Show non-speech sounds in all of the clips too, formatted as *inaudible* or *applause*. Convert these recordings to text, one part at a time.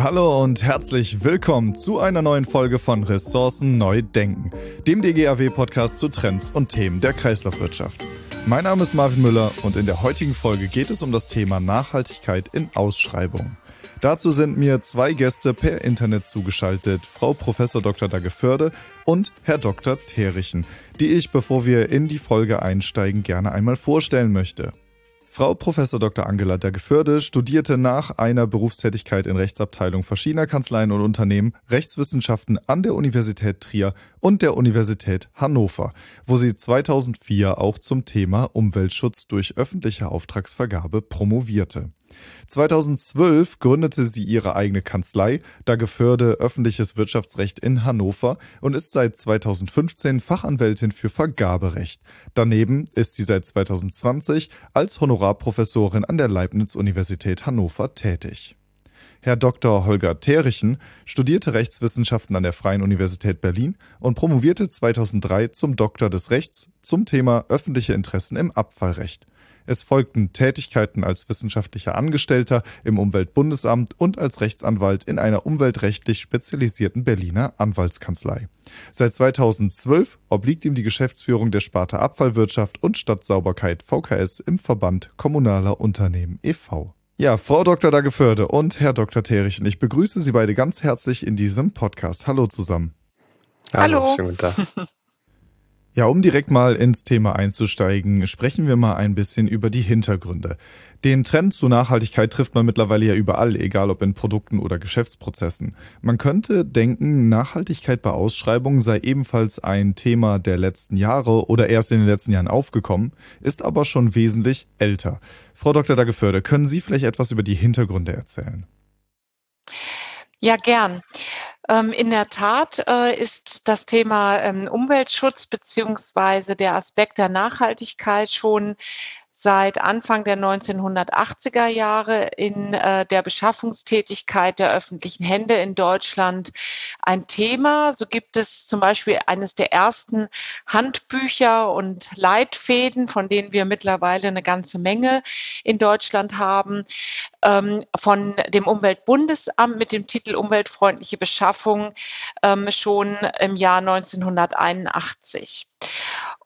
Hallo und herzlich willkommen zu einer neuen Folge von Ressourcen neu denken, dem DGAW-Podcast zu Trends und Themen der Kreislaufwirtschaft. Mein Name ist Marvin Müller und in der heutigen Folge geht es um das Thema Nachhaltigkeit in Ausschreibungen. Dazu sind mir zwei Gäste per Internet zugeschaltet, Frau Prof. Dr. Dageförde und Herr Dr. Terichen, die ich, bevor wir in die Folge einsteigen, gerne einmal vorstellen möchte. Frau Prof. Dr. Angela Dageförde studierte nach einer Berufstätigkeit in Rechtsabteilung verschiedener Kanzleien und Unternehmen Rechtswissenschaften an der Universität Trier und der Universität Hannover, wo sie 2004 auch zum Thema Umweltschutz durch öffentliche Auftragsvergabe promovierte. 2012 gründete sie ihre eigene Kanzlei, Dageförde Öffentliches Wirtschaftsrecht in Hannover und ist seit 2015 Fachanwältin für Vergaberecht. Daneben ist sie seit 2020 als Honorarprofessorin an der Leibniz-Universität Hannover tätig. Herr Dr. Holger Terichen studierte Rechtswissenschaften an der Freien Universität Berlin und promovierte 2003 zum Doktor des Rechts zum Thema öffentliche Interessen im Abfallrecht. Es folgten Tätigkeiten als wissenschaftlicher Angestellter im Umweltbundesamt und als Rechtsanwalt in einer umweltrechtlich spezialisierten Berliner Anwaltskanzlei. Seit 2012 obliegt ihm die Geschäftsführung der Sparte Abfallwirtschaft und Stadtsauberkeit VKS im Verband Kommunaler Unternehmen e.V. Ja, Frau Dr. Dageförde und Herr Dr. Terichen, ich begrüße Sie beide ganz herzlich in diesem Podcast. Hallo zusammen. Hallo, Hallo. schönen guten Tag. *laughs* Ja, um direkt mal ins Thema einzusteigen, sprechen wir mal ein bisschen über die Hintergründe. Den Trend zur Nachhaltigkeit trifft man mittlerweile ja überall, egal ob in Produkten oder Geschäftsprozessen. Man könnte denken, Nachhaltigkeit bei Ausschreibungen sei ebenfalls ein Thema der letzten Jahre oder erst in den letzten Jahren aufgekommen, ist aber schon wesentlich älter. Frau Dr. Dageförde, können Sie vielleicht etwas über die Hintergründe erzählen? Ja, gern. Ähm, in der Tat äh, ist das Thema ähm, Umweltschutz beziehungsweise der Aspekt der Nachhaltigkeit schon seit Anfang der 1980er Jahre in äh, der Beschaffungstätigkeit der öffentlichen Hände in Deutschland ein Thema. So gibt es zum Beispiel eines der ersten Handbücher und Leitfäden, von denen wir mittlerweile eine ganze Menge in Deutschland haben, ähm, von dem Umweltbundesamt mit dem Titel Umweltfreundliche Beschaffung ähm, schon im Jahr 1981.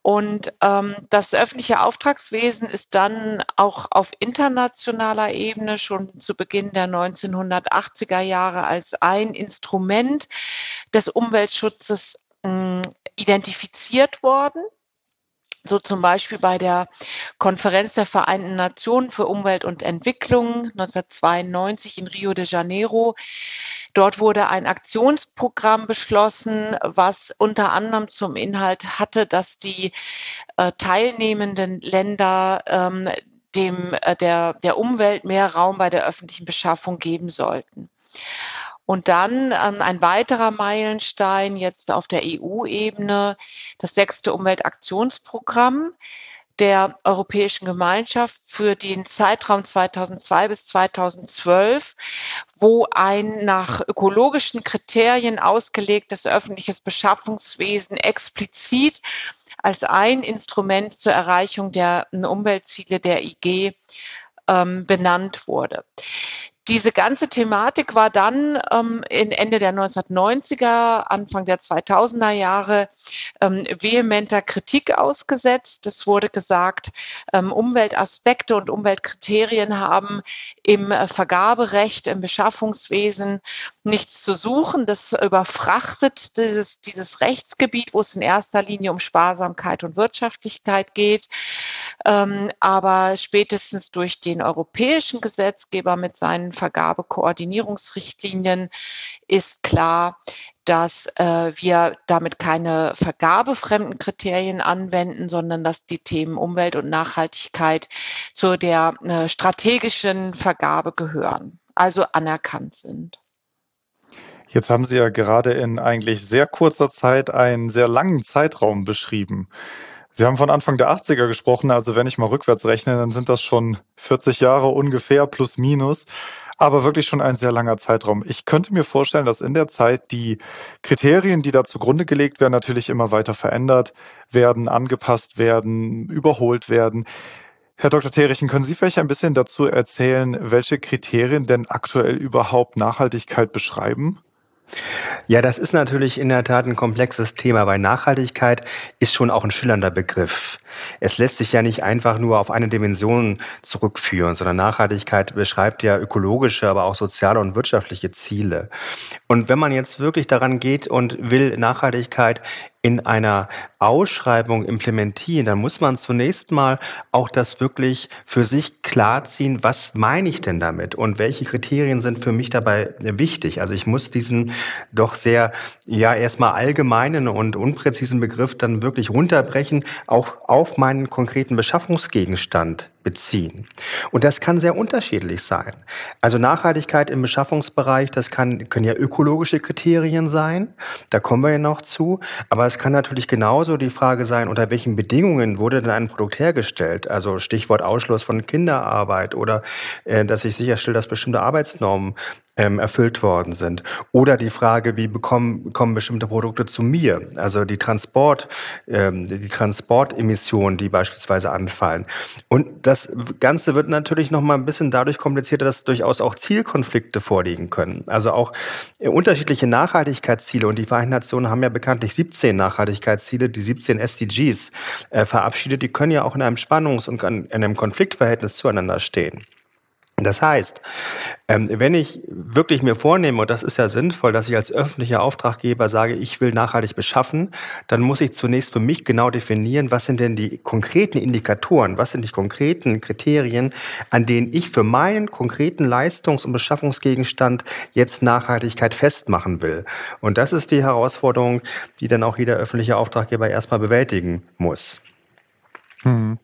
Und ähm, das öffentliche Auftragswesen ist dann auch auf internationaler Ebene schon zu Beginn der 1980er Jahre als ein Instrument des Umweltschutzes äh, identifiziert worden. So zum Beispiel bei der Konferenz der Vereinten Nationen für Umwelt und Entwicklung 1992 in Rio de Janeiro Dort wurde ein Aktionsprogramm beschlossen, was unter anderem zum Inhalt hatte, dass die äh, teilnehmenden Länder ähm, dem, äh, der, der Umwelt mehr Raum bei der öffentlichen Beschaffung geben sollten. Und dann ähm, ein weiterer Meilenstein jetzt auf der EU-Ebene, das sechste Umweltaktionsprogramm der Europäischen Gemeinschaft für den Zeitraum 2002 bis 2012, wo ein nach ökologischen Kriterien ausgelegtes öffentliches Beschaffungswesen explizit als ein Instrument zur Erreichung der Umweltziele der IG ähm, benannt wurde. Diese ganze Thematik war dann ähm, in Ende der 1990er, Anfang der 2000er Jahre ähm, vehementer Kritik ausgesetzt. Es wurde gesagt, ähm, Umweltaspekte und Umweltkriterien haben im äh, Vergaberecht, im Beschaffungswesen nichts zu suchen. Das überfrachtet dieses, dieses Rechtsgebiet, wo es in erster Linie um Sparsamkeit und Wirtschaftlichkeit geht. Ähm, aber spätestens durch den europäischen Gesetzgeber mit seinen Vergabekoordinierungsrichtlinien ist klar, dass äh, wir damit keine vergabefremden Kriterien anwenden, sondern dass die Themen Umwelt und Nachhaltigkeit zu der äh, strategischen Vergabe gehören, also anerkannt sind. Jetzt haben Sie ja gerade in eigentlich sehr kurzer Zeit einen sehr langen Zeitraum beschrieben. Sie haben von Anfang der 80er gesprochen, also wenn ich mal rückwärts rechne, dann sind das schon 40 Jahre ungefähr plus minus aber wirklich schon ein sehr langer Zeitraum. Ich könnte mir vorstellen, dass in der Zeit die Kriterien, die da zugrunde gelegt werden, natürlich immer weiter verändert werden, angepasst werden, überholt werden. Herr Dr. Terichen, können Sie vielleicht ein bisschen dazu erzählen, welche Kriterien denn aktuell überhaupt Nachhaltigkeit beschreiben? Ja, das ist natürlich in der Tat ein komplexes Thema, weil Nachhaltigkeit ist schon auch ein schillernder Begriff. Es lässt sich ja nicht einfach nur auf eine Dimension zurückführen, sondern Nachhaltigkeit beschreibt ja ökologische, aber auch soziale und wirtschaftliche Ziele. Und wenn man jetzt wirklich daran geht und will Nachhaltigkeit in einer Ausschreibung implementieren, dann muss man zunächst mal auch das wirklich für sich klarziehen, was meine ich denn damit und welche Kriterien sind für mich dabei wichtig. Also ich muss diesen doch sehr, ja, erstmal allgemeinen und unpräzisen Begriff dann wirklich runterbrechen, auch auf meinen konkreten Beschaffungsgegenstand beziehen. Und das kann sehr unterschiedlich sein. Also Nachhaltigkeit im Beschaffungsbereich, das kann, können ja ökologische Kriterien sein. Da kommen wir ja noch zu. Aber es kann natürlich genauso die Frage sein, unter welchen Bedingungen wurde denn ein Produkt hergestellt? Also Stichwort Ausschluss von Kinderarbeit oder äh, dass ich sicherstelle, dass bestimmte Arbeitsnormen ähm, erfüllt worden sind. Oder die Frage, wie bekommen, kommen bestimmte Produkte zu mir? Also die Transport, ähm, die Transportemissionen, die beispielsweise anfallen. Und das Ganze wird natürlich noch mal ein bisschen dadurch komplizierter, dass durchaus auch Zielkonflikte vorliegen können. Also auch äh, unterschiedliche Nachhaltigkeitsziele und die Vereinten Nationen haben ja bekanntlich 17 Nachhaltigkeitsziele, die 17 SDGs äh, verabschiedet. Die können ja auch in einem Spannungs- und in einem Konfliktverhältnis zueinander stehen. Das heißt, ähm, wenn ich wirklich mir vornehme, und das ist ja sinnvoll, dass ich als öffentlicher Auftraggeber sage, ich will nachhaltig beschaffen, dann muss ich zunächst für mich genau definieren, was sind denn die konkreten Indikatoren, was sind die konkreten Kriterien, an denen ich für meinen konkreten Leistungs- und Beschaffungsgegenstand jetzt Nachhaltigkeit festmachen will. Und das ist die Herausforderung, die dann auch jeder öffentliche Auftraggeber erstmal bewältigen muss. Hm.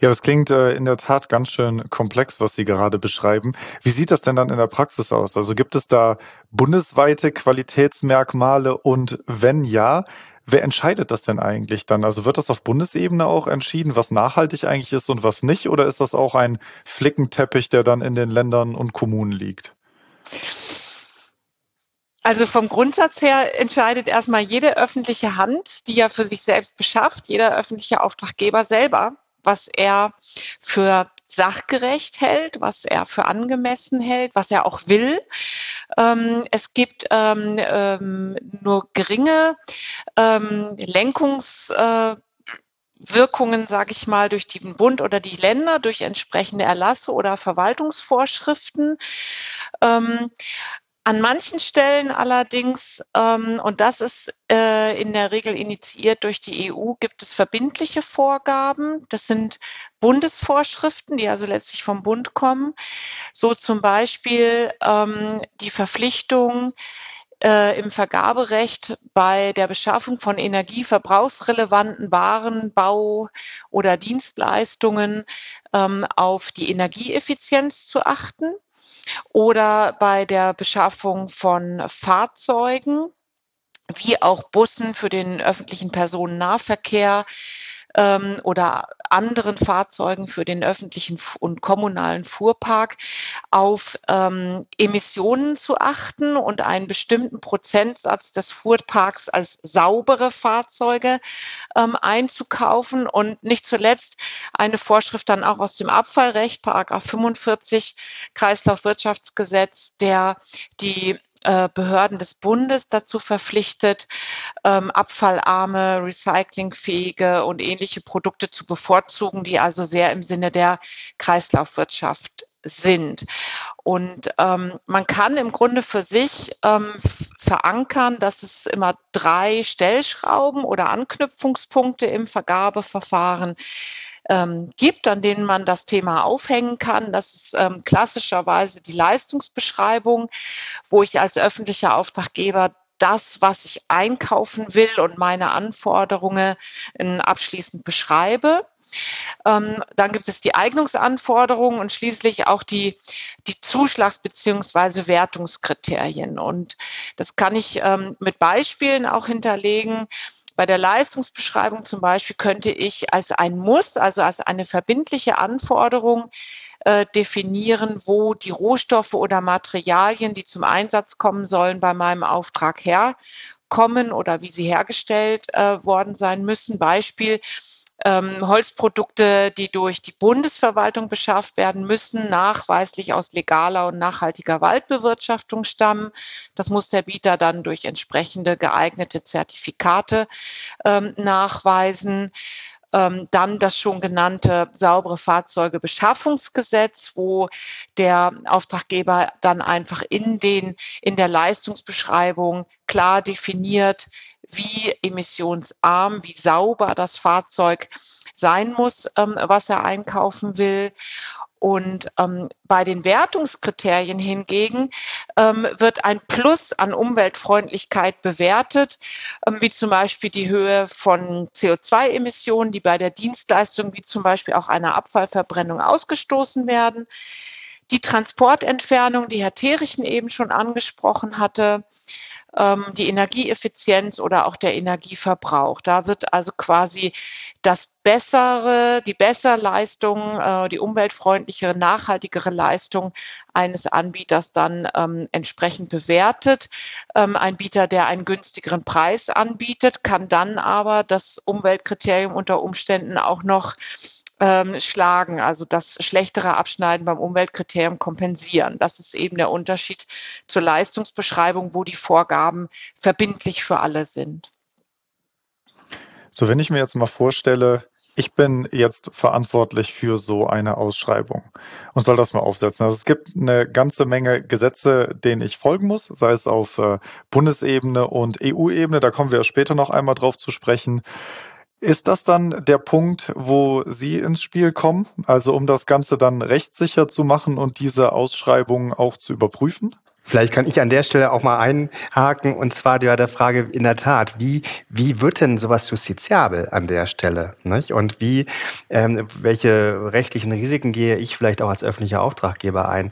Ja, das klingt äh, in der Tat ganz schön komplex, was Sie gerade beschreiben. Wie sieht das denn dann in der Praxis aus? Also gibt es da bundesweite Qualitätsmerkmale und wenn ja, wer entscheidet das denn eigentlich dann? Also wird das auf Bundesebene auch entschieden, was nachhaltig eigentlich ist und was nicht? Oder ist das auch ein Flickenteppich, der dann in den Ländern und Kommunen liegt? Also vom Grundsatz her entscheidet erstmal jede öffentliche Hand, die ja für sich selbst beschafft, jeder öffentliche Auftraggeber selber, was er für sachgerecht hält, was er für angemessen hält, was er auch will. Ähm, es gibt ähm, ähm, nur geringe ähm, Lenkungswirkungen, äh, sage ich mal, durch den Bund oder die Länder, durch entsprechende Erlasse oder Verwaltungsvorschriften. Ähm, an manchen Stellen allerdings, ähm, und das ist äh, in der Regel initiiert durch die EU, gibt es verbindliche Vorgaben. Das sind Bundesvorschriften, die also letztlich vom Bund kommen. So zum Beispiel ähm, die Verpflichtung, äh, im Vergaberecht bei der Beschaffung von energieverbrauchsrelevanten Waren, Bau oder Dienstleistungen ähm, auf die Energieeffizienz zu achten oder bei der Beschaffung von Fahrzeugen wie auch Bussen für den öffentlichen Personennahverkehr ähm, oder anderen Fahrzeugen für den öffentlichen und kommunalen Fuhrpark auf ähm, Emissionen zu achten und einen bestimmten Prozentsatz des Fuhrparks als saubere Fahrzeuge ähm, einzukaufen. Und nicht zuletzt eine Vorschrift dann auch aus dem Abfallrecht, Paragraph 45 Kreislaufwirtschaftsgesetz, der die Behörden des Bundes dazu verpflichtet, ähm, abfallarme, recyclingfähige und ähnliche Produkte zu bevorzugen, die also sehr im Sinne der Kreislaufwirtschaft sind. Und ähm, man kann im Grunde für sich ähm, verankern, dass es immer drei Stellschrauben oder Anknüpfungspunkte im Vergabeverfahren ähm, gibt, an denen man das Thema aufhängen kann. Das ist ähm, klassischerweise die Leistungsbeschreibung, wo ich als öffentlicher Auftraggeber das, was ich einkaufen will und meine Anforderungen abschließend beschreibe. Ähm, dann gibt es die Eignungsanforderungen und schließlich auch die, die Zuschlags- bzw. Wertungskriterien. Und das kann ich ähm, mit Beispielen auch hinterlegen. Bei der Leistungsbeschreibung zum Beispiel könnte ich als ein Muss, also als eine verbindliche Anforderung äh, definieren, wo die Rohstoffe oder Materialien, die zum Einsatz kommen sollen, bei meinem Auftrag herkommen oder wie sie hergestellt äh, worden sein müssen. Beispiel, ähm, Holzprodukte, die durch die Bundesverwaltung beschafft werden müssen, nachweislich aus legaler und nachhaltiger Waldbewirtschaftung stammen. Das muss der Bieter dann durch entsprechende geeignete Zertifikate ähm, nachweisen. Ähm, dann das schon genannte saubere Fahrzeugebeschaffungsgesetz, wo der Auftraggeber dann einfach in den, in der Leistungsbeschreibung klar definiert, wie emissionsarm, wie sauber das Fahrzeug sein muss, ähm, was er einkaufen will. Und ähm, bei den Wertungskriterien hingegen ähm, wird ein Plus an Umweltfreundlichkeit bewertet, ähm, wie zum Beispiel die Höhe von CO2-Emissionen, die bei der Dienstleistung wie zum Beispiel auch einer Abfallverbrennung ausgestoßen werden. Die Transportentfernung, die Herr Terichen eben schon angesprochen hatte, die Energieeffizienz oder auch der Energieverbrauch. Da wird also quasi das bessere, die bessere Leistung, äh, die umweltfreundlichere, nachhaltigere Leistung eines Anbieters dann ähm, entsprechend bewertet. Ähm, ein Bieter, der einen günstigeren Preis anbietet, kann dann aber das Umweltkriterium unter Umständen auch noch ähm, schlagen, also das schlechtere Abschneiden beim Umweltkriterium kompensieren. Das ist eben der Unterschied zur Leistungsbeschreibung, wo die Vorgaben verbindlich für alle sind. So, wenn ich mir jetzt mal vorstelle, ich bin jetzt verantwortlich für so eine Ausschreibung und soll das mal aufsetzen. Also es gibt eine ganze Menge Gesetze, denen ich folgen muss, sei es auf äh, Bundesebene und EU-Ebene. Da kommen wir später noch einmal drauf zu sprechen. Ist das dann der Punkt, wo Sie ins Spiel kommen? Also um das Ganze dann rechtssicher zu machen und diese Ausschreibungen auch zu überprüfen? Vielleicht kann ich an der Stelle auch mal einhaken und zwar der, der Frage in der Tat, wie, wie wird denn sowas justiziabel an der Stelle? Nicht? Und wie, ähm, welche rechtlichen Risiken gehe ich vielleicht auch als öffentlicher Auftraggeber ein?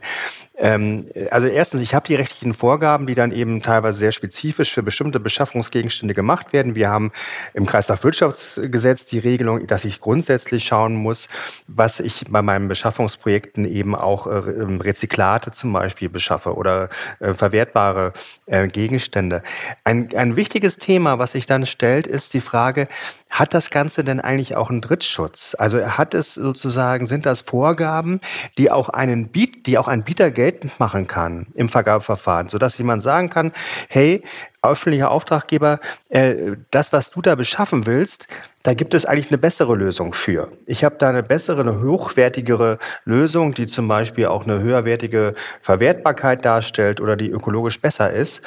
Ähm, also erstens, ich habe die rechtlichen Vorgaben, die dann eben teilweise sehr spezifisch für bestimmte Beschaffungsgegenstände gemacht werden. Wir haben im Kreislaufwirtschaftsgesetz die Regelung, dass ich grundsätzlich schauen muss, was ich bei meinen Beschaffungsprojekten eben auch äh, Rezyklate zum Beispiel beschaffe oder äh, verwertbare äh, Gegenstände. Ein, ein wichtiges Thema, was sich dann stellt, ist die Frage, hat das Ganze denn eigentlich auch einen Drittschutz? Also hat es sozusagen, sind das Vorgaben, die auch einen Biet, die auch ein Bieter geltend machen kann im Vergabeverfahren, sodass jemand sagen kann, hey, öffentlicher Auftraggeber, äh, das, was du da beschaffen willst, da gibt es eigentlich eine bessere Lösung für. Ich habe da eine bessere, eine hochwertigere Lösung, die zum Beispiel auch eine höherwertige Verwertbarkeit darstellt oder die ökologisch besser ist.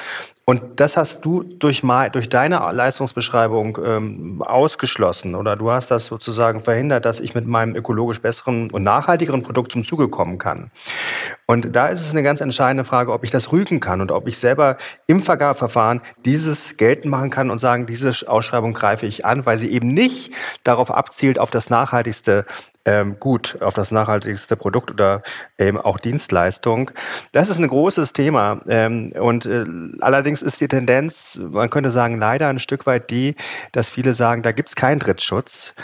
Und das hast du durch, durch deine Leistungsbeschreibung ähm, ausgeschlossen oder du hast das sozusagen verhindert, dass ich mit meinem ökologisch besseren und nachhaltigeren Produkt zum Zuge kommen kann. Und da ist es eine ganz entscheidende Frage, ob ich das rügen kann und ob ich selber im Vergabeverfahren dieses geltend machen kann und sagen, diese Ausschreibung greife ich an, weil sie eben nicht darauf abzielt, auf das nachhaltigste ähm, Gut, auf das nachhaltigste Produkt oder eben auch Dienstleistung. Das ist ein großes Thema. Ähm, und äh, allerdings ist die Tendenz, man könnte sagen, leider ein Stück weit die, dass viele sagen, da gibt es keinen Drittschutz.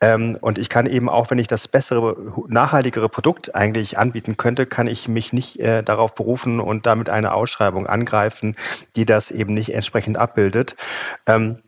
Ähm, und ich kann eben auch, wenn ich das bessere, nachhaltigere Produkt eigentlich anbieten könnte, kann ich mich nicht äh, darauf berufen und damit eine Ausschreibung angreifen, die das eben nicht entsprechend abbildet. Ähm,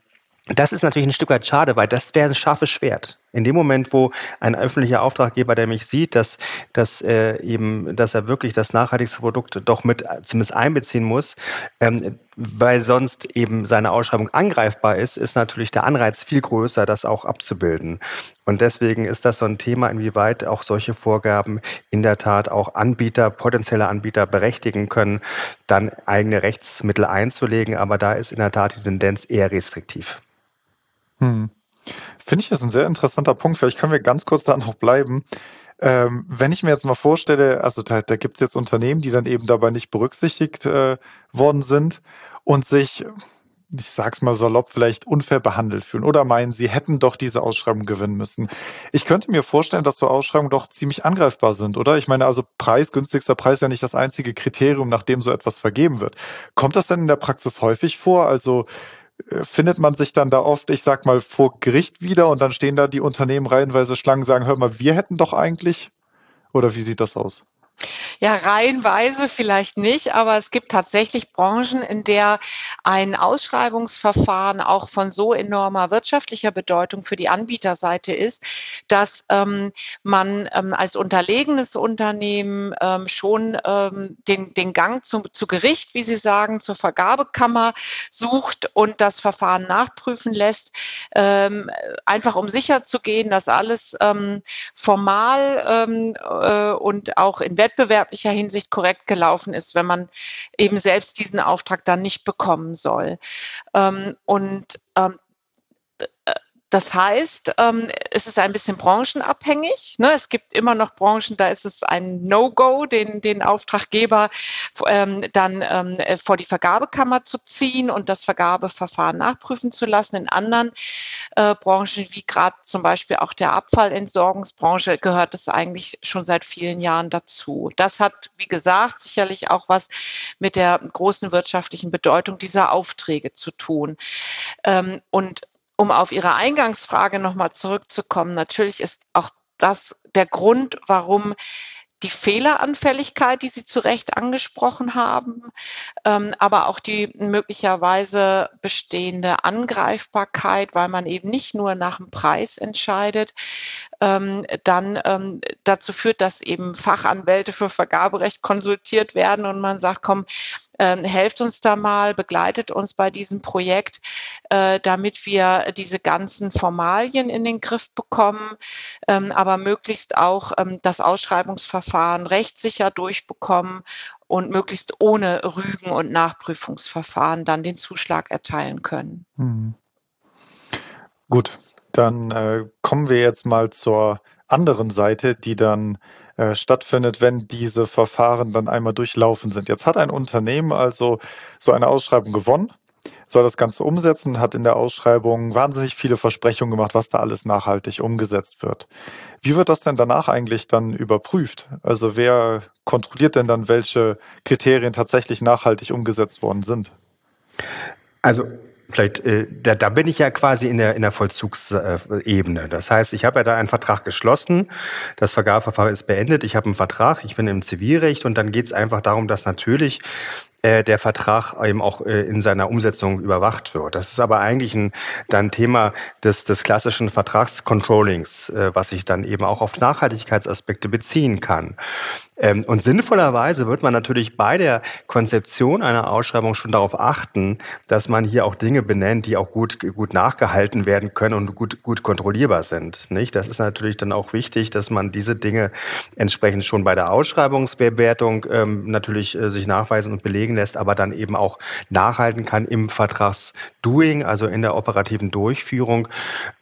das ist natürlich ein Stück weit schade, weil das wäre ein scharfes Schwert. In dem Moment, wo ein öffentlicher Auftraggeber, der mich sieht, dass, dass, äh, eben, dass er wirklich das nachhaltigste Produkt doch mit zumindest einbeziehen muss, ähm, weil sonst eben seine Ausschreibung angreifbar ist, ist natürlich der Anreiz viel größer, das auch abzubilden. Und deswegen ist das so ein Thema, inwieweit auch solche Vorgaben in der Tat auch Anbieter, potenzielle Anbieter berechtigen können, dann eigene Rechtsmittel einzulegen. Aber da ist in der Tat die Tendenz eher restriktiv. Hm. Finde ich das ein sehr interessanter Punkt. Vielleicht können wir ganz kurz da noch bleiben. Ähm, wenn ich mir jetzt mal vorstelle, also da, da gibt es jetzt Unternehmen, die dann eben dabei nicht berücksichtigt äh, worden sind und sich, ich sag's mal salopp, vielleicht unfair behandelt fühlen oder meinen, sie hätten doch diese Ausschreibung gewinnen müssen. Ich könnte mir vorstellen, dass so Ausschreibungen doch ziemlich angreifbar sind, oder? Ich meine, also Preis, günstigster Preis ist ja nicht das einzige Kriterium, nach dem so etwas vergeben wird. Kommt das denn in der Praxis häufig vor? Also findet man sich dann da oft, ich sag mal, vor Gericht wieder und dann stehen da die Unternehmen reihenweise Schlangen, sagen, hör mal, wir hätten doch eigentlich? Oder wie sieht das aus? Ja, reihenweise vielleicht nicht, aber es gibt tatsächlich Branchen, in der ein Ausschreibungsverfahren auch von so enormer wirtschaftlicher Bedeutung für die Anbieterseite ist, dass ähm, man ähm, als unterlegenes Unternehmen ähm, schon ähm, den, den Gang zu, zu Gericht, wie Sie sagen, zur Vergabekammer sucht und das Verfahren nachprüfen lässt, ähm, einfach um sicherzugehen, dass alles ähm, formal äh, und auch in wettbewerblicher Hinsicht korrekt gelaufen ist, wenn man eben selbst diesen Auftrag dann nicht bekommen soll. Ähm, und ähm, das heißt, ähm, es ist ein bisschen branchenabhängig. Ne? Es gibt immer noch Branchen, da ist es ein No-Go, den, den Auftraggeber ähm, dann ähm, vor die Vergabekammer zu ziehen und das Vergabeverfahren nachprüfen zu lassen. In anderen äh, Branchen, wie gerade zum Beispiel auch der Abfallentsorgungsbranche, gehört es eigentlich schon seit vielen Jahren dazu. Das hat, wie gesagt, sicherlich auch was mit der großen wirtschaftlichen Bedeutung dieser Aufträge zu tun. Ähm, und um auf Ihre Eingangsfrage nochmal zurückzukommen, natürlich ist auch das der Grund, warum die Fehleranfälligkeit, die Sie zu Recht angesprochen haben, ähm, aber auch die möglicherweise bestehende Angreifbarkeit, weil man eben nicht nur nach dem Preis entscheidet, ähm, dann ähm, dazu führt, dass eben Fachanwälte für Vergaberecht konsultiert werden und man sagt, komm, ähm, helft uns da mal, begleitet uns bei diesem Projekt, äh, damit wir diese ganzen Formalien in den Griff bekommen, ähm, aber möglichst auch ähm, das Ausschreibungsverfahren rechtssicher durchbekommen und möglichst ohne Rügen und Nachprüfungsverfahren dann den Zuschlag erteilen können. Hm. Gut, dann äh, kommen wir jetzt mal zur anderen Seite, die dann äh, stattfindet, wenn diese Verfahren dann einmal durchlaufen sind. Jetzt hat ein Unternehmen also so eine Ausschreibung gewonnen, soll das Ganze umsetzen, hat in der Ausschreibung wahnsinnig viele Versprechungen gemacht, was da alles nachhaltig umgesetzt wird. Wie wird das denn danach eigentlich dann überprüft? Also wer kontrolliert denn dann, welche Kriterien tatsächlich nachhaltig umgesetzt worden sind? Also Vielleicht, äh, da, da bin ich ja quasi in der, in der Vollzugsebene. Das heißt, ich habe ja da einen Vertrag geschlossen, das Vergabeverfahren ist beendet, ich habe einen Vertrag, ich bin im Zivilrecht. Und dann geht es einfach darum, dass natürlich äh, der Vertrag eben auch äh, in seiner Umsetzung überwacht wird. Das ist aber eigentlich ein dann Thema des, des klassischen Vertragscontrollings, äh, was sich dann eben auch auf Nachhaltigkeitsaspekte beziehen kann. Ähm, und sinnvollerweise wird man natürlich bei der Konzeption einer Ausschreibung schon darauf achten, dass man hier auch Dinge benennt, die auch gut, gut nachgehalten werden können und gut, gut kontrollierbar sind. Nicht? Das ist natürlich dann auch wichtig, dass man diese Dinge entsprechend schon bei der Ausschreibungsbewertung ähm, natürlich äh, sich nachweisen und belegen lässt, aber dann eben auch nachhalten kann im Vertragsdoing, also in der operativen Durchführung.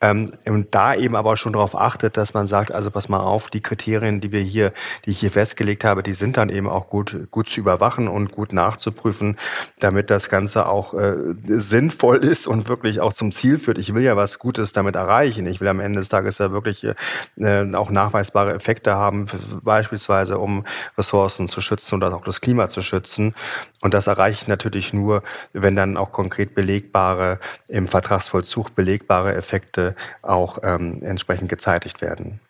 Ähm, und da eben aber schon darauf achtet, dass man sagt, also pass mal auf, die Kriterien, die wir hier, die ich hier festgelegt habe, die sind dann eben auch gut, gut zu überwachen und gut nachzuprüfen, damit das Ganze auch äh, sinnvoll ist und wirklich auch zum Ziel führt. Ich will ja was Gutes damit erreichen. Ich will am Ende des Tages ja wirklich äh, auch nachweisbare Effekte haben, beispielsweise um Ressourcen zu schützen oder auch das Klima zu schützen. Und das erreiche ich natürlich nur, wenn dann auch konkret belegbare, im Vertragsvollzug belegbare Effekte auch ähm, entsprechend gezeitigt werden.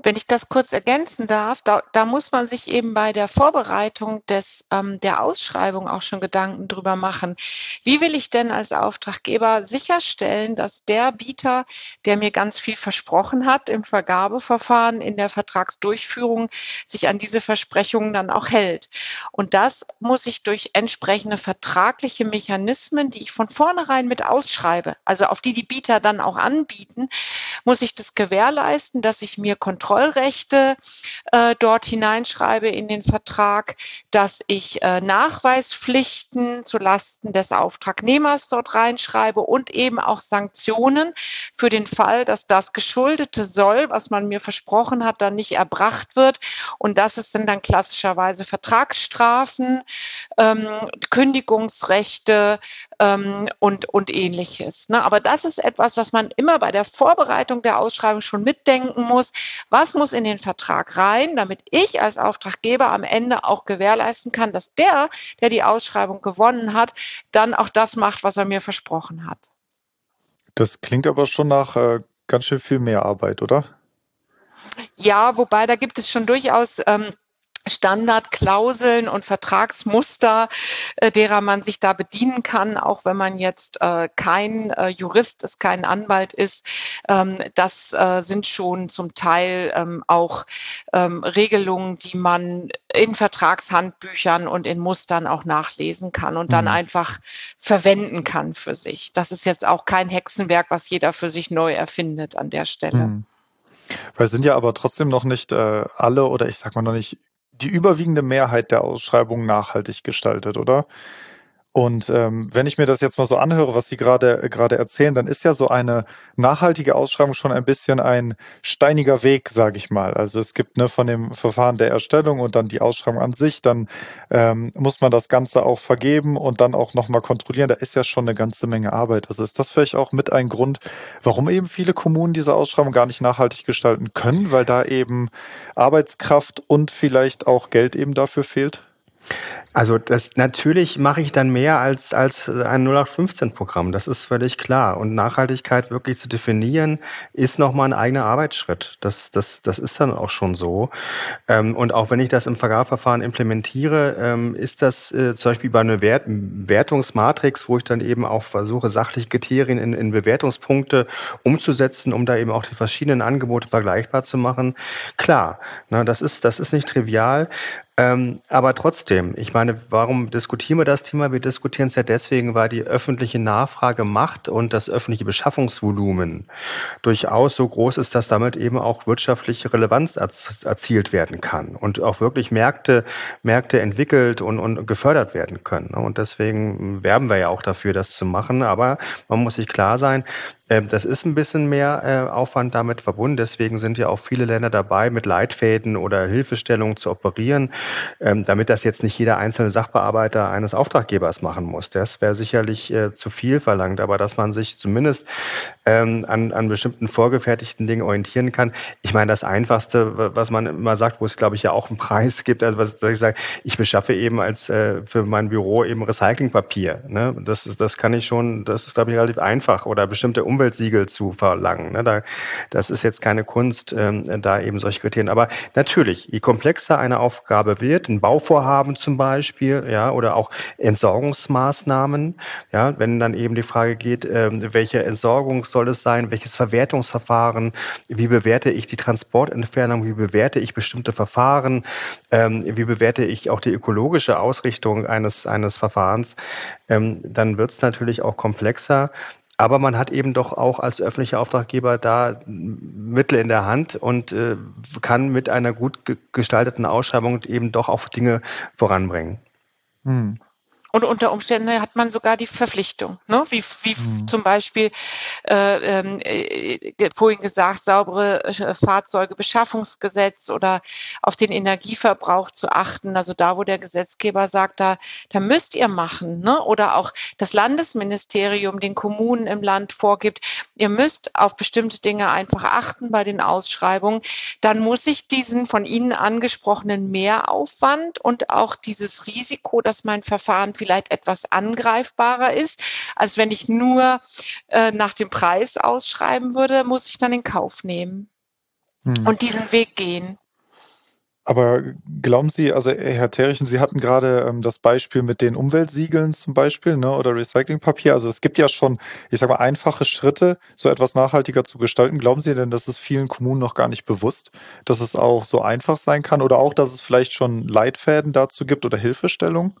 Wenn ich das kurz ergänzen darf, da, da muss man sich eben bei der Vorbereitung des, ähm, der Ausschreibung auch schon Gedanken drüber machen. Wie will ich denn als Auftraggeber sicherstellen, dass der Bieter, der mir ganz viel versprochen hat im Vergabeverfahren, in der Vertragsdurchführung, sich an diese Versprechungen dann auch hält? Und das muss ich durch entsprechende vertragliche Mechanismen, die ich von vornherein mit ausschreibe, also auf die die Bieter dann auch anbieten, muss ich das gewährleisten, dass ich mir Kontrolle Kontrollrechte äh, dort hineinschreibe in den Vertrag, dass ich äh, Nachweispflichten zulasten des Auftragnehmers dort reinschreibe und eben auch Sanktionen für den Fall, dass das Geschuldete soll, was man mir versprochen hat, dann nicht erbracht wird. Und das dann dann klassischerweise Vertragsstrafen, ähm, Kündigungsrechte ähm, und, und ähnliches. Ne? Aber das ist etwas, was man immer bei der Vorbereitung der Ausschreibung schon mitdenken muss. Was muss in den Vertrag rein, damit ich als Auftraggeber am Ende auch gewährleisten kann, dass der, der die Ausschreibung gewonnen hat, dann auch das macht, was er mir versprochen hat. Das klingt aber schon nach äh, ganz schön viel mehr Arbeit, oder? Ja, wobei da gibt es schon durchaus ähm, Standardklauseln und Vertragsmuster, äh, derer man sich da bedienen kann, auch wenn man jetzt äh, kein äh, Jurist ist, kein Anwalt ist. Ähm, das sind schon zum Teil ähm, auch ähm, Regelungen, die man in Vertragshandbüchern und in Mustern auch nachlesen kann und dann mhm. einfach verwenden kann für sich. Das ist jetzt auch kein Hexenwerk, was jeder für sich neu erfindet an der Stelle. Mhm. Weil es sind ja aber trotzdem noch nicht äh, alle oder ich sag mal noch nicht die überwiegende Mehrheit der Ausschreibungen nachhaltig gestaltet, oder? Und ähm, wenn ich mir das jetzt mal so anhöre, was Sie gerade gerade erzählen, dann ist ja so eine nachhaltige Ausschreibung schon ein bisschen ein steiniger Weg, sage ich mal. Also es gibt ne, von dem Verfahren der Erstellung und dann die Ausschreibung an sich, dann ähm, muss man das Ganze auch vergeben und dann auch nochmal kontrollieren. Da ist ja schon eine ganze Menge Arbeit. Also ist das vielleicht auch mit ein Grund, warum eben viele Kommunen diese Ausschreibung gar nicht nachhaltig gestalten können, weil da eben Arbeitskraft und vielleicht auch Geld eben dafür fehlt? Also das natürlich mache ich dann mehr als, als ein 0815-Programm, das ist völlig klar. Und Nachhaltigkeit wirklich zu definieren, ist nochmal ein eigener Arbeitsschritt. Das, das, das ist dann auch schon so. Ähm, und auch wenn ich das im Vergabeverfahren implementiere, ähm, ist das äh, zum Beispiel bei einer Wert Wertungsmatrix, wo ich dann eben auch versuche, sachliche Kriterien in, in Bewertungspunkte umzusetzen, um da eben auch die verschiedenen Angebote vergleichbar zu machen. Klar, na, das, ist, das ist nicht trivial. Ähm, aber trotzdem, ich meine, warum diskutieren wir das Thema? Wir diskutieren es ja deswegen, weil die öffentliche Nachfrage macht und das öffentliche Beschaffungsvolumen durchaus so groß ist, dass damit eben auch wirtschaftliche Relevanz erzielt werden kann und auch wirklich Märkte, Märkte entwickelt und, und gefördert werden können. Und deswegen werben wir ja auch dafür, das zu machen. Aber man muss sich klar sein, das ist ein bisschen mehr äh, Aufwand damit verbunden. Deswegen sind ja auch viele Länder dabei, mit Leitfäden oder Hilfestellungen zu operieren, ähm, damit das jetzt nicht jeder einzelne Sachbearbeiter eines Auftraggebers machen muss. Das wäre sicherlich äh, zu viel verlangt, aber dass man sich zumindest ähm, an, an bestimmten vorgefertigten Dingen orientieren kann. Ich meine, das Einfachste, was man immer sagt, wo es, glaube ich, ja auch einen *laughs* Preis gibt, also was ich sage, ich beschaffe eben als äh, für mein Büro eben Recyclingpapier. Ne? Das, das kann ich schon, das ist, glaube ich, relativ einfach. Oder bestimmte um Umweltsiegel zu verlangen. Ne? Da, das ist jetzt keine Kunst, ähm, da eben solche Kriterien. Aber natürlich, je komplexer eine Aufgabe wird, ein Bauvorhaben zum Beispiel, ja, oder auch Entsorgungsmaßnahmen, ja, wenn dann eben die Frage geht, ähm, welche Entsorgung soll es sein, welches Verwertungsverfahren, wie bewerte ich die Transportentfernung, wie bewerte ich bestimmte Verfahren, ähm, wie bewerte ich auch die ökologische Ausrichtung eines, eines Verfahrens, ähm, dann wird es natürlich auch komplexer. Aber man hat eben doch auch als öffentlicher Auftraggeber da Mittel in der Hand und äh, kann mit einer gut gestalteten Ausschreibung eben doch auch Dinge voranbringen. Hm. Und unter Umständen hat man sogar die Verpflichtung, ne? wie, wie mhm. zum Beispiel äh, ähm, äh, vorhin gesagt, saubere äh, Fahrzeuge, Beschaffungsgesetz oder auf den Energieverbrauch zu achten. Also da, wo der Gesetzgeber sagt, da, da müsst ihr machen. Ne? Oder auch das Landesministerium den Kommunen im Land vorgibt, ihr müsst auf bestimmte Dinge einfach achten bei den Ausschreibungen. Dann muss ich diesen von Ihnen angesprochenen Mehraufwand und auch dieses Risiko, dass mein Verfahren vielleicht etwas angreifbarer ist, als wenn ich nur äh, nach dem Preis ausschreiben würde, muss ich dann in Kauf nehmen hm. und diesen Weg gehen. Aber glauben Sie, also Herr Terrichen, Sie hatten gerade ähm, das Beispiel mit den Umweltsiegeln zum Beispiel ne, oder Recyclingpapier. Also es gibt ja schon, ich sage mal, einfache Schritte, so etwas nachhaltiger zu gestalten. Glauben Sie denn, dass es vielen Kommunen noch gar nicht bewusst, dass es auch so einfach sein kann oder auch, dass es vielleicht schon Leitfäden dazu gibt oder Hilfestellung?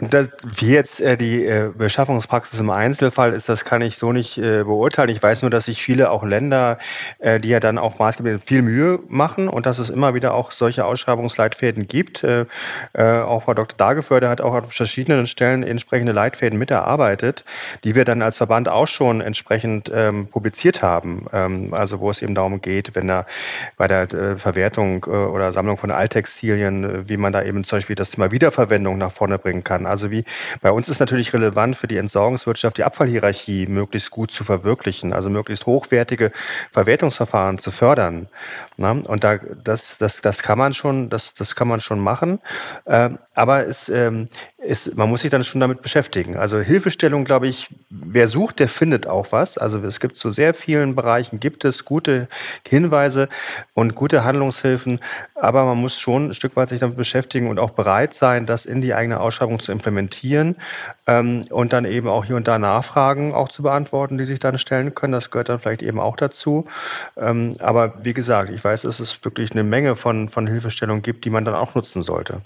Das, wie jetzt äh, die äh, Beschaffungspraxis im Einzelfall ist, das kann ich so nicht äh, beurteilen. Ich weiß nur, dass sich viele auch Länder, äh, die ja dann auch maßgeblich viel Mühe machen und dass es immer wieder auch solche Ausschreibungsleitfäden gibt. Äh, äh, auch Frau Dr. Dageförde hat auch an verschiedenen Stellen entsprechende Leitfäden miterarbeitet, die wir dann als Verband auch schon entsprechend ähm, publiziert haben. Ähm, also wo es eben darum geht, wenn da bei der äh, Verwertung äh, oder Sammlung von Alttextilien, äh, wie man da eben zum Beispiel das Thema Wiederverwendung nach vorne bringen kann. Also wie bei uns ist natürlich relevant für die Entsorgungswirtschaft die Abfallhierarchie möglichst gut zu verwirklichen, also möglichst hochwertige Verwertungsverfahren zu fördern. Na? Und da das, das, das kann man schon, das, das kann man schon machen. Äh, aber es, ähm, ist, man muss sich dann schon damit beschäftigen. Also Hilfestellung, glaube ich, wer sucht, der findet auch was. Also es gibt zu sehr vielen Bereichen, gibt es gute Hinweise und gute Handlungshilfen, aber man muss schon ein Stück weit sich damit beschäftigen und auch bereit sein, das in die eigene Ausschreibung zu implementieren ähm, und dann eben auch hier und da Nachfragen auch zu beantworten, die sich dann stellen können. Das gehört dann vielleicht eben auch dazu. Ähm, aber wie gesagt, ich weiß, dass es wirklich eine Menge von, von Hilfestellungen gibt, die man dann auch nutzen sollte.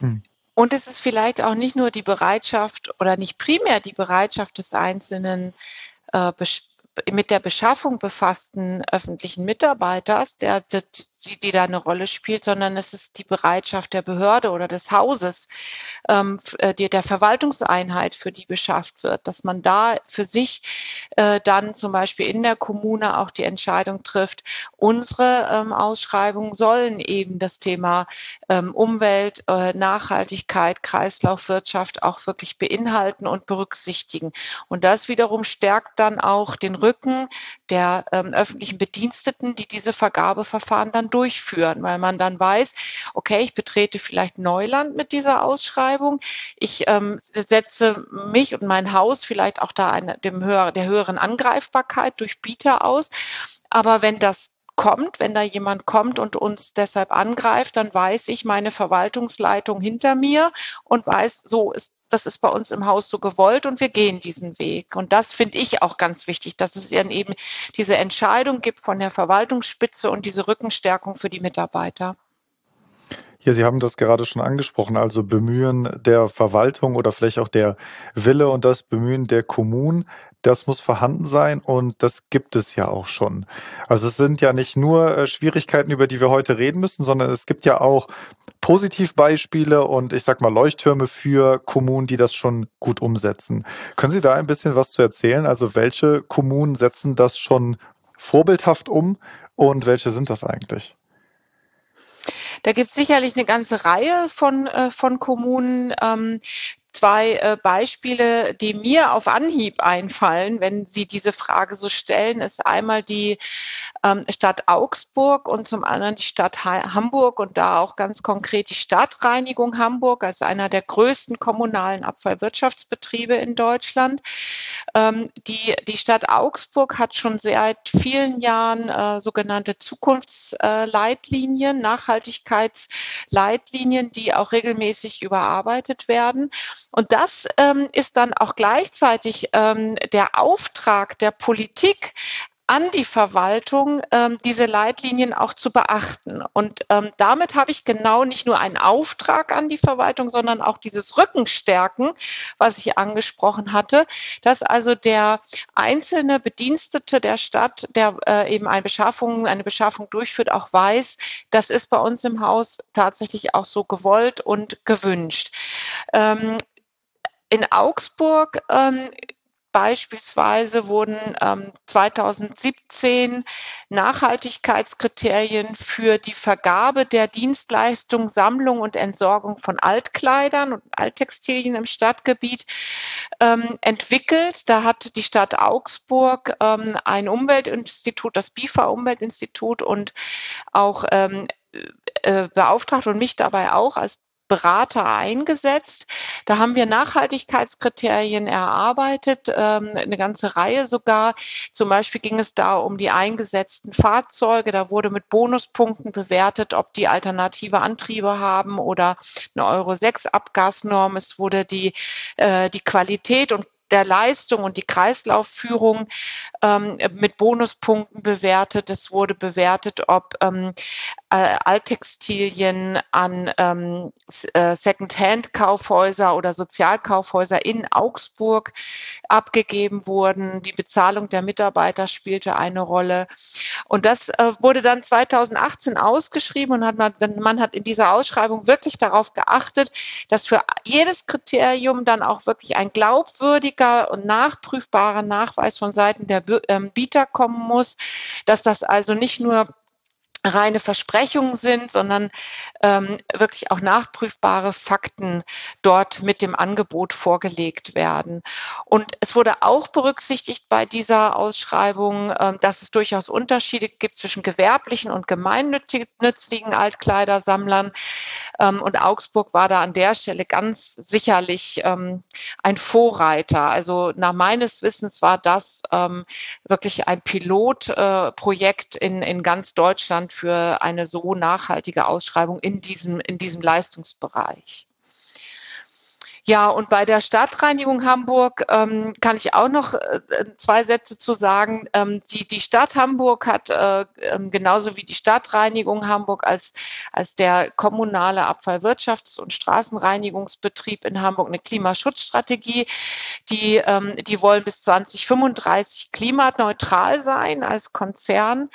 Hm. Und es ist vielleicht auch nicht nur die Bereitschaft oder nicht primär die Bereitschaft des Einzelnen, äh, mit der Beschaffung befassten öffentlichen Mitarbeiters, der, der, die, die da eine Rolle spielt, sondern es ist die Bereitschaft der Behörde oder des Hauses, ähm, äh, die, der Verwaltungseinheit, für die beschafft wird, dass man da für sich äh, dann zum Beispiel in der Kommune auch die Entscheidung trifft, unsere ähm, Ausschreibungen sollen eben das Thema ähm, Umwelt, äh, Nachhaltigkeit, Kreislaufwirtschaft auch wirklich beinhalten und berücksichtigen. Und das wiederum stärkt dann auch den Rücken der ähm, öffentlichen Bediensteten, die diese Vergabeverfahren dann durchführen, weil man dann weiß, okay, ich betrete vielleicht Neuland mit dieser Ausschreibung. Ich ähm, setze mich und mein Haus vielleicht auch da eine, dem höher, der höheren Angreifbarkeit durch Bieter aus. Aber wenn das kommt, wenn da jemand kommt und uns deshalb angreift, dann weiß ich meine Verwaltungsleitung hinter mir und weiß, so ist das ist bei uns im Haus so gewollt und wir gehen diesen Weg. Und das finde ich auch ganz wichtig, dass es dann eben diese Entscheidung gibt von der Verwaltungsspitze und diese Rückenstärkung für die Mitarbeiter. Ja, Sie haben das gerade schon angesprochen, also Bemühen der Verwaltung oder vielleicht auch der Wille und das Bemühen der Kommunen, das muss vorhanden sein und das gibt es ja auch schon. Also es sind ja nicht nur äh, Schwierigkeiten, über die wir heute reden müssen, sondern es gibt ja auch Positivbeispiele und ich sag mal Leuchttürme für Kommunen, die das schon gut umsetzen. Können Sie da ein bisschen was zu erzählen? Also welche Kommunen setzen das schon vorbildhaft um und welche sind das eigentlich? Da gibt es sicherlich eine ganze Reihe von, äh, von Kommunen. Ähm, zwei äh, Beispiele, die mir auf Anhieb einfallen, wenn Sie diese Frage so stellen, ist einmal die ähm, Stadt Augsburg und zum anderen die Stadt ha Hamburg und da auch ganz konkret die Stadtreinigung Hamburg als einer der größten kommunalen Abfallwirtschaftsbetriebe in Deutschland. Ähm, die, die Stadt Augsburg hat schon seit vielen Jahren äh, sogenannte Zukunftsleitlinien, Nachhaltigkeitsleitlinien, die auch regelmäßig überarbeitet werden. Und das ähm, ist dann auch gleichzeitig ähm, der Auftrag der Politik, an die Verwaltung, ähm, diese Leitlinien auch zu beachten. Und ähm, damit habe ich genau nicht nur einen Auftrag an die Verwaltung, sondern auch dieses Rückenstärken, was ich angesprochen hatte, dass also der einzelne Bedienstete der Stadt, der äh, eben eine Beschaffung, eine Beschaffung durchführt, auch weiß, das ist bei uns im Haus tatsächlich auch so gewollt und gewünscht. Ähm, in Augsburg ähm, Beispielsweise wurden ähm, 2017 Nachhaltigkeitskriterien für die Vergabe der Dienstleistung Sammlung und Entsorgung von Altkleidern und Alttextilien im Stadtgebiet ähm, entwickelt. Da hat die Stadt Augsburg ähm, ein Umweltinstitut, das BIFA Umweltinstitut und auch ähm, äh, beauftragt und mich dabei auch als Berater eingesetzt. Da haben wir Nachhaltigkeitskriterien erarbeitet, ähm, eine ganze Reihe sogar. Zum Beispiel ging es da um die eingesetzten Fahrzeuge. Da wurde mit Bonuspunkten bewertet, ob die alternative Antriebe haben oder eine Euro 6 Abgasnorm. Es wurde die, äh, die Qualität und der Leistung und die Kreislaufführung ähm, mit Bonuspunkten bewertet. Es wurde bewertet, ob ähm, äh, Alttextilien an ähm, äh, Second-Hand-Kaufhäuser oder Sozialkaufhäuser in Augsburg abgegeben wurden. Die Bezahlung der Mitarbeiter spielte eine Rolle. Und das äh, wurde dann 2018 ausgeschrieben und hat man, man hat in dieser Ausschreibung wirklich darauf geachtet, dass für jedes Kriterium dann auch wirklich ein glaubwürdiger und nachprüfbarer Nachweis von Seiten der ähm, Bieter kommen muss, dass das also nicht nur reine Versprechungen sind, sondern ähm, wirklich auch nachprüfbare Fakten dort mit dem Angebot vorgelegt werden. Und es wurde auch berücksichtigt bei dieser Ausschreibung, ähm, dass es durchaus Unterschiede gibt zwischen gewerblichen und gemeinnützigen Altkleidersammlern. Ähm, und Augsburg war da an der Stelle ganz sicherlich ähm, ein Vorreiter. Also nach meines Wissens war das ähm, wirklich ein Pilotprojekt äh, in, in ganz Deutschland für eine so nachhaltige Ausschreibung in diesem, in diesem Leistungsbereich. Ja, und bei der Stadtreinigung Hamburg ähm, kann ich auch noch äh, zwei Sätze zu sagen. Ähm, die, die Stadt Hamburg hat äh, ähm, genauso wie die Stadtreinigung Hamburg als, als der kommunale Abfallwirtschafts- und Straßenreinigungsbetrieb in Hamburg eine Klimaschutzstrategie. Die, ähm, die wollen bis 2035 klimaneutral sein als Konzern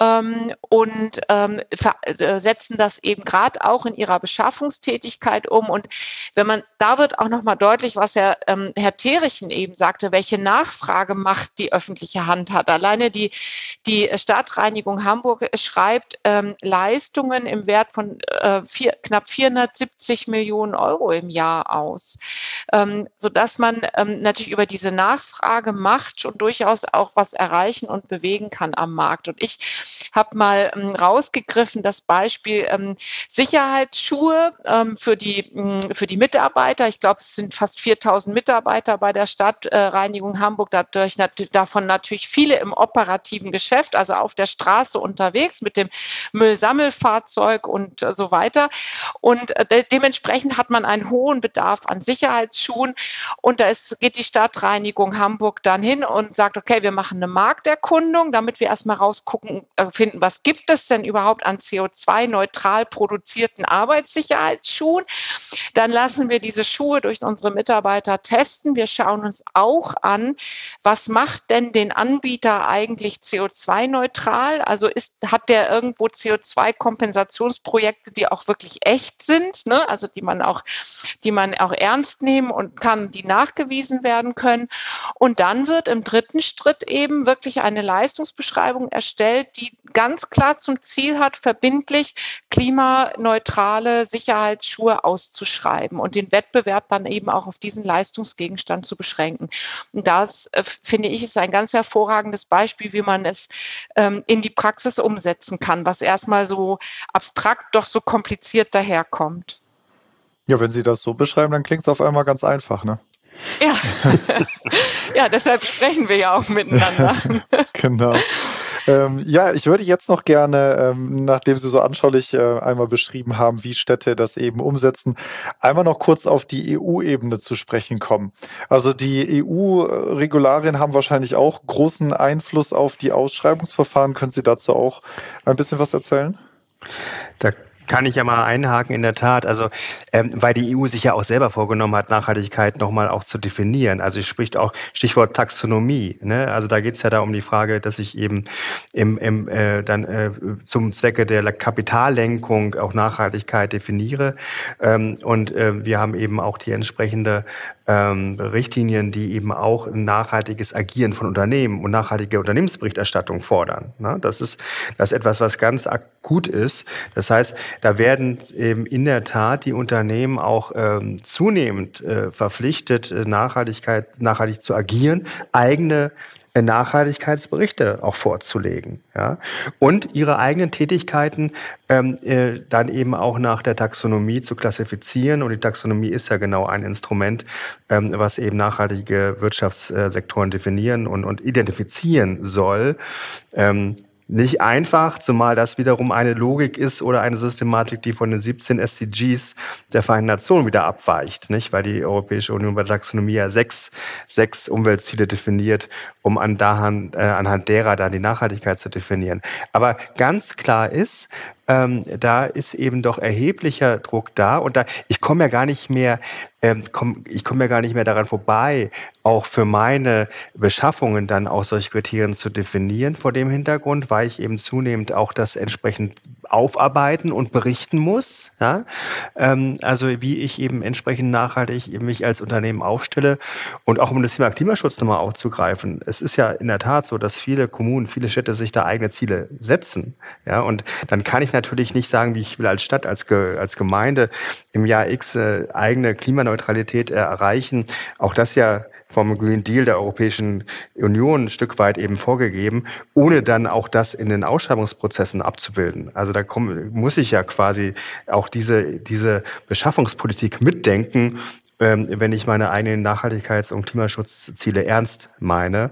ähm, und ähm, äh, setzen das eben gerade auch in ihrer Beschaffungstätigkeit um. Und wenn man da auch nochmal deutlich, was Herr, ähm, Herr Terichen eben sagte, welche Nachfragemacht die öffentliche Hand hat. Alleine die, die Stadtreinigung Hamburg schreibt ähm, Leistungen im Wert von äh, vier, knapp 470 Millionen Euro im Jahr aus, ähm, sodass man ähm, natürlich über diese Nachfragemacht schon durchaus auch was erreichen und bewegen kann am Markt. Und ich habe mal ähm, rausgegriffen das Beispiel ähm, Sicherheitsschuhe ähm, für, die, für die Mitarbeiter ich glaube, es sind fast 4000 Mitarbeiter bei der Stadtreinigung Hamburg, dadurch, davon natürlich viele im operativen Geschäft, also auf der Straße unterwegs mit dem Müllsammelfahrzeug und äh, so weiter. Und äh, dementsprechend hat man einen hohen Bedarf an Sicherheitsschuhen. Und da ist, geht die Stadtreinigung Hamburg dann hin und sagt, okay, wir machen eine Markterkundung, damit wir erstmal rausgucken, äh, finden, was gibt es denn überhaupt an CO2-neutral produzierten Arbeitssicherheitsschuhen. Dann lassen wir diese Schuhe durch unsere Mitarbeiter testen. Wir schauen uns auch an, was macht denn den Anbieter eigentlich CO2-neutral? Also ist, hat der irgendwo CO2-Kompensationsprojekte, die auch wirklich echt sind, ne? also die man auch, die man auch ernst nehmen und kann, die nachgewiesen werden können. Und dann wird im dritten Schritt eben wirklich eine Leistungsbeschreibung erstellt, die ganz klar zum Ziel hat, verbindlich klimaneutrale Sicherheitsschuhe auszuschreiben und den Wettbewerb Wettbewerb dann eben auch auf diesen Leistungsgegenstand zu beschränken. Und das, äh, finde ich, ist ein ganz hervorragendes Beispiel, wie man es ähm, in die Praxis umsetzen kann, was erstmal so abstrakt doch so kompliziert daherkommt. Ja, wenn Sie das so beschreiben, dann klingt es auf einmal ganz einfach, ne? Ja. *laughs* ja, deshalb sprechen wir ja auch miteinander. *laughs* genau. Ähm, ja, ich würde jetzt noch gerne, ähm, nachdem Sie so anschaulich äh, einmal beschrieben haben, wie Städte das eben umsetzen, einmal noch kurz auf die EU-Ebene zu sprechen kommen. Also die EU-Regularien haben wahrscheinlich auch großen Einfluss auf die Ausschreibungsverfahren. Können Sie dazu auch ein bisschen was erzählen? Da kann ich ja mal einhaken, in der Tat. Also, ähm, weil die EU sich ja auch selber vorgenommen hat, Nachhaltigkeit nochmal auch zu definieren. Also, es spricht auch Stichwort Taxonomie. Ne? Also, da geht es ja da um die Frage, dass ich eben im, im, äh, dann äh, zum Zwecke der Kapitallenkung auch Nachhaltigkeit definiere. Ähm, und äh, wir haben eben auch die entsprechende ähm, Richtlinien, die eben auch nachhaltiges Agieren von Unternehmen und nachhaltige Unternehmensberichterstattung fordern. Ne? Das ist das ist etwas, was ganz akut ist. Das heißt, da werden eben in der Tat die Unternehmen auch ähm, zunehmend äh, verpflichtet, äh, Nachhaltigkeit, nachhaltig zu agieren, eigene Nachhaltigkeitsberichte auch vorzulegen. Ja? Und ihre eigenen Tätigkeiten ähm, äh, dann eben auch nach der Taxonomie zu klassifizieren. Und die Taxonomie ist ja genau ein Instrument, ähm, was eben nachhaltige Wirtschaftssektoren definieren und, und identifizieren soll. Ähm, nicht einfach, zumal das wiederum eine Logik ist oder eine Systematik, die von den 17 SDGs der Vereinten Nationen wieder abweicht, nicht? Weil die Europäische Union bei der Taxonomie ja sechs, sechs Umweltziele definiert, um an daran, äh, anhand derer dann die Nachhaltigkeit zu definieren. Aber ganz klar ist, ähm, da ist eben doch erheblicher Druck da. Und da, ich komme ja gar nicht mehr ähm, komm, ich komme ja gar nicht mehr daran vorbei, auch für meine Beschaffungen dann auch solche Kriterien zu definieren vor dem Hintergrund, weil ich eben zunehmend auch das entsprechend aufarbeiten und berichten muss. Ja? Ähm, also wie ich eben entsprechend nachhaltig mich als Unternehmen aufstelle und auch um das Thema Klimaschutz nochmal aufzugreifen. Es ist ja in der Tat so, dass viele Kommunen, viele Städte sich da eigene Ziele setzen. Ja? Und dann kann ich natürlich nicht sagen, wie ich will als Stadt, als, Ge als Gemeinde im Jahr X äh, eigene Klimaneutralität Klimaneutralität erreichen. Auch das ja vom Green Deal der Europäischen Union ein Stück weit eben vorgegeben, ohne dann auch das in den Ausschreibungsprozessen abzubilden. Also da komm, muss ich ja quasi auch diese, diese Beschaffungspolitik mitdenken wenn ich meine eigenen Nachhaltigkeits- und Klimaschutzziele ernst meine.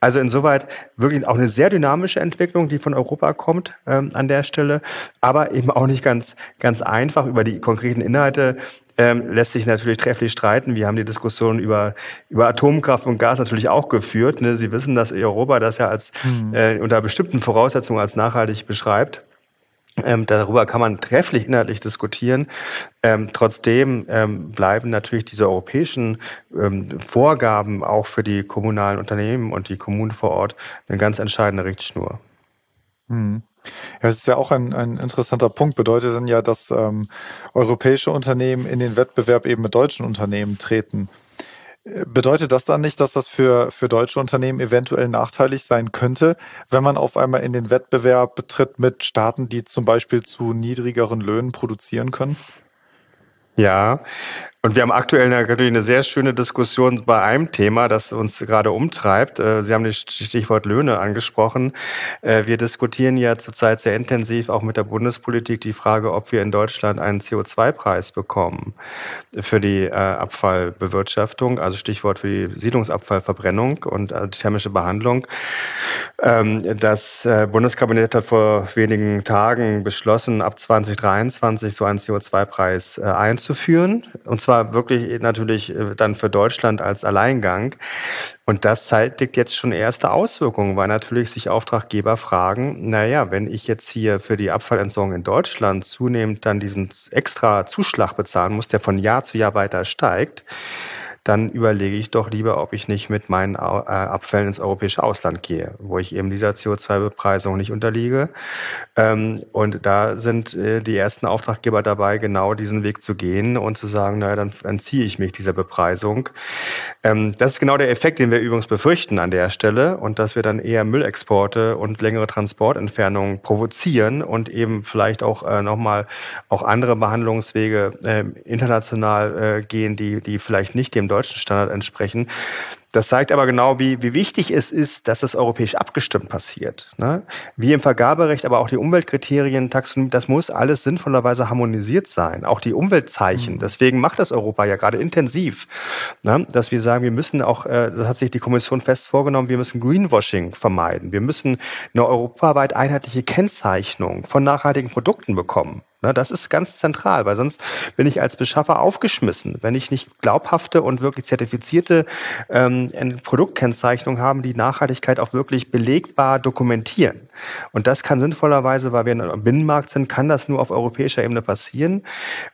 Also insoweit wirklich auch eine sehr dynamische Entwicklung, die von Europa kommt ähm, an der Stelle, aber eben auch nicht ganz, ganz einfach über die konkreten Inhalte ähm, lässt sich natürlich trefflich streiten. Wir haben die Diskussion über, über Atomkraft und Gas natürlich auch geführt. Ne? Sie wissen, dass Europa das ja als mhm. äh, unter bestimmten Voraussetzungen als nachhaltig beschreibt. Ähm, darüber kann man trefflich inhaltlich diskutieren. Ähm, trotzdem ähm, bleiben natürlich diese europäischen ähm, Vorgaben auch für die kommunalen Unternehmen und die Kommunen vor Ort eine ganz entscheidende Richtschnur. Hm. Ja, es ist ja auch ein, ein interessanter Punkt. Bedeutet dann ja, dass ähm, europäische Unternehmen in den Wettbewerb eben mit deutschen Unternehmen treten. Bedeutet das dann nicht, dass das für, für deutsche Unternehmen eventuell nachteilig sein könnte, wenn man auf einmal in den Wettbewerb betritt mit Staaten, die zum Beispiel zu niedrigeren Löhnen produzieren können? Ja, und wir haben aktuell natürlich eine sehr schöne Diskussion bei einem Thema, das uns gerade umtreibt. Äh, Sie haben das Stichwort Löhne angesprochen. Äh, wir diskutieren ja zurzeit sehr intensiv auch mit der Bundespolitik die Frage, ob wir in Deutschland einen CO2-Preis bekommen für die äh, Abfallbewirtschaftung, also Stichwort für die Siedlungsabfallverbrennung und thermische Behandlung. Ähm, das Bundeskabinett hat vor wenigen Tagen beschlossen, ab 2023 so einen CO2-Preis einzuführen. Und zwar wirklich natürlich äh, dann für Deutschland als Alleingang. Und das zeitigt jetzt schon erste Auswirkungen, weil natürlich sich Auftraggeber fragen, naja, wenn ich jetzt hier für die Abfallentsorgung in Deutschland zunehmend dann diesen extra Zuschlag bezahlen muss, der von Jahr zu Jahr weiter steigt, dann überlege ich doch lieber, ob ich nicht mit meinen äh, Abfällen ins europäische Ausland gehe, wo ich eben dieser CO2-Bepreisung nicht unterliege. Ähm, und da sind äh, die ersten Auftraggeber dabei, genau diesen Weg zu gehen und zu sagen, naja, dann entziehe ich mich dieser Bepreisung. Ähm, das ist genau der Effekt, den wir übrigens befürchten an der Stelle und dass wir dann eher Müllexporte und längere Transportentfernungen provozieren und eben vielleicht auch äh, nochmal auch andere Behandlungswege äh, international gehen, die, die vielleicht nicht dem deutschen Standard entsprechen. Das zeigt aber genau, wie, wie wichtig es ist, dass das europäisch abgestimmt passiert. Ne? Wie im Vergaberecht, aber auch die Umweltkriterien, Taxonomie, das muss alles sinnvollerweise harmonisiert sein. Auch die Umweltzeichen. Mhm. Deswegen macht das Europa ja gerade intensiv, ne? dass wir sagen, wir müssen auch, äh, das hat sich die Kommission fest vorgenommen, wir müssen Greenwashing vermeiden. Wir müssen eine europaweit einheitliche Kennzeichnung von nachhaltigen Produkten bekommen. Ne, das ist ganz zentral, weil sonst bin ich als Beschaffer aufgeschmissen, wenn ich nicht glaubhafte und wirklich zertifizierte ähm, Produktkennzeichnung habe, die Nachhaltigkeit auch wirklich belegbar dokumentieren. Und das kann sinnvollerweise, weil wir in einem Binnenmarkt sind, kann das nur auf europäischer Ebene passieren.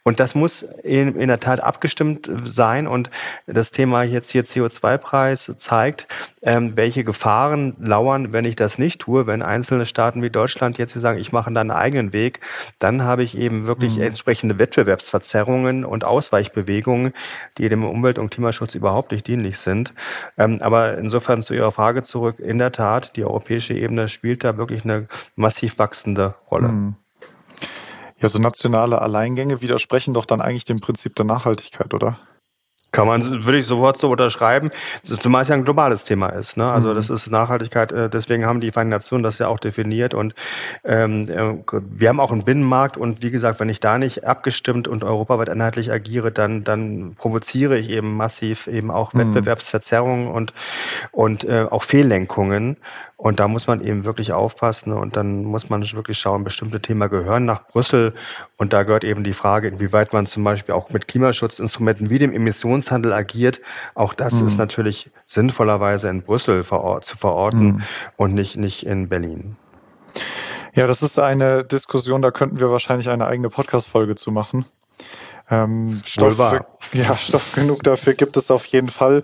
Und das muss in, in der Tat abgestimmt sein. Und das Thema jetzt hier CO2-Preis zeigt, ähm, welche Gefahren lauern, wenn ich das nicht tue. Wenn einzelne Staaten wie Deutschland jetzt hier sagen, ich mache dann einen eigenen Weg, dann habe ich eben wirklich mhm. entsprechende Wettbewerbsverzerrungen und Ausweichbewegungen, die dem Umwelt- und Klimaschutz überhaupt nicht dienlich sind. Ähm, aber insofern zu Ihrer Frage zurück, in der Tat, die europäische Ebene spielt da wirklich wirklich eine massiv wachsende Rolle. Hm. Ja, so nationale Alleingänge widersprechen doch dann eigentlich dem Prinzip der Nachhaltigkeit, oder? Kann man, würde ich sofort so unterschreiben, zumal es ja ein globales Thema ist. Ne? Also mhm. das ist Nachhaltigkeit, äh, deswegen haben die Vereinten Nationen das ja auch definiert und ähm, äh, wir haben auch einen Binnenmarkt und wie gesagt, wenn ich da nicht abgestimmt und europaweit einheitlich agiere, dann, dann provoziere ich eben massiv eben auch mhm. Wettbewerbsverzerrungen und, und äh, auch Fehllenkungen und da muss man eben wirklich aufpassen und dann muss man wirklich schauen, bestimmte Themen gehören nach Brüssel. Und da gehört eben die Frage, inwieweit man zum Beispiel auch mit Klimaschutzinstrumenten wie dem Emissionshandel agiert. Auch das mhm. ist natürlich sinnvollerweise in Brüssel zu verorten mhm. und nicht, nicht in Berlin. Ja, das ist eine Diskussion, da könnten wir wahrscheinlich eine eigene Podcast-Folge zu machen. Ähm, Stoff, ja, *laughs* Stoff genug dafür gibt es auf jeden Fall.